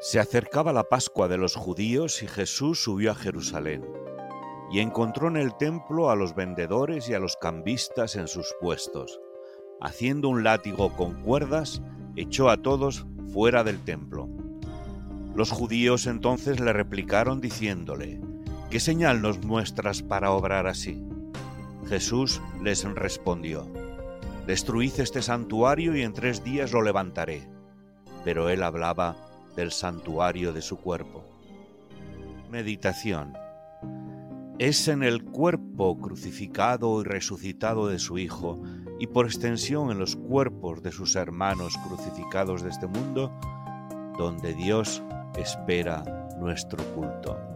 Se acercaba la Pascua de los judíos y Jesús subió a Jerusalén y encontró en el templo a los vendedores y a los cambistas en sus puestos. Haciendo un látigo con cuerdas, echó a todos fuera del templo. Los judíos entonces le replicaron diciéndole, ¿qué señal nos muestras para obrar así? Jesús les respondió, Destruid este santuario y en tres días lo levantaré. Pero él hablaba del santuario de su cuerpo. Meditación. Es en el cuerpo crucificado y resucitado de su Hijo, y por extensión en los cuerpos de sus hermanos crucificados de este mundo, donde Dios espera nuestro culto.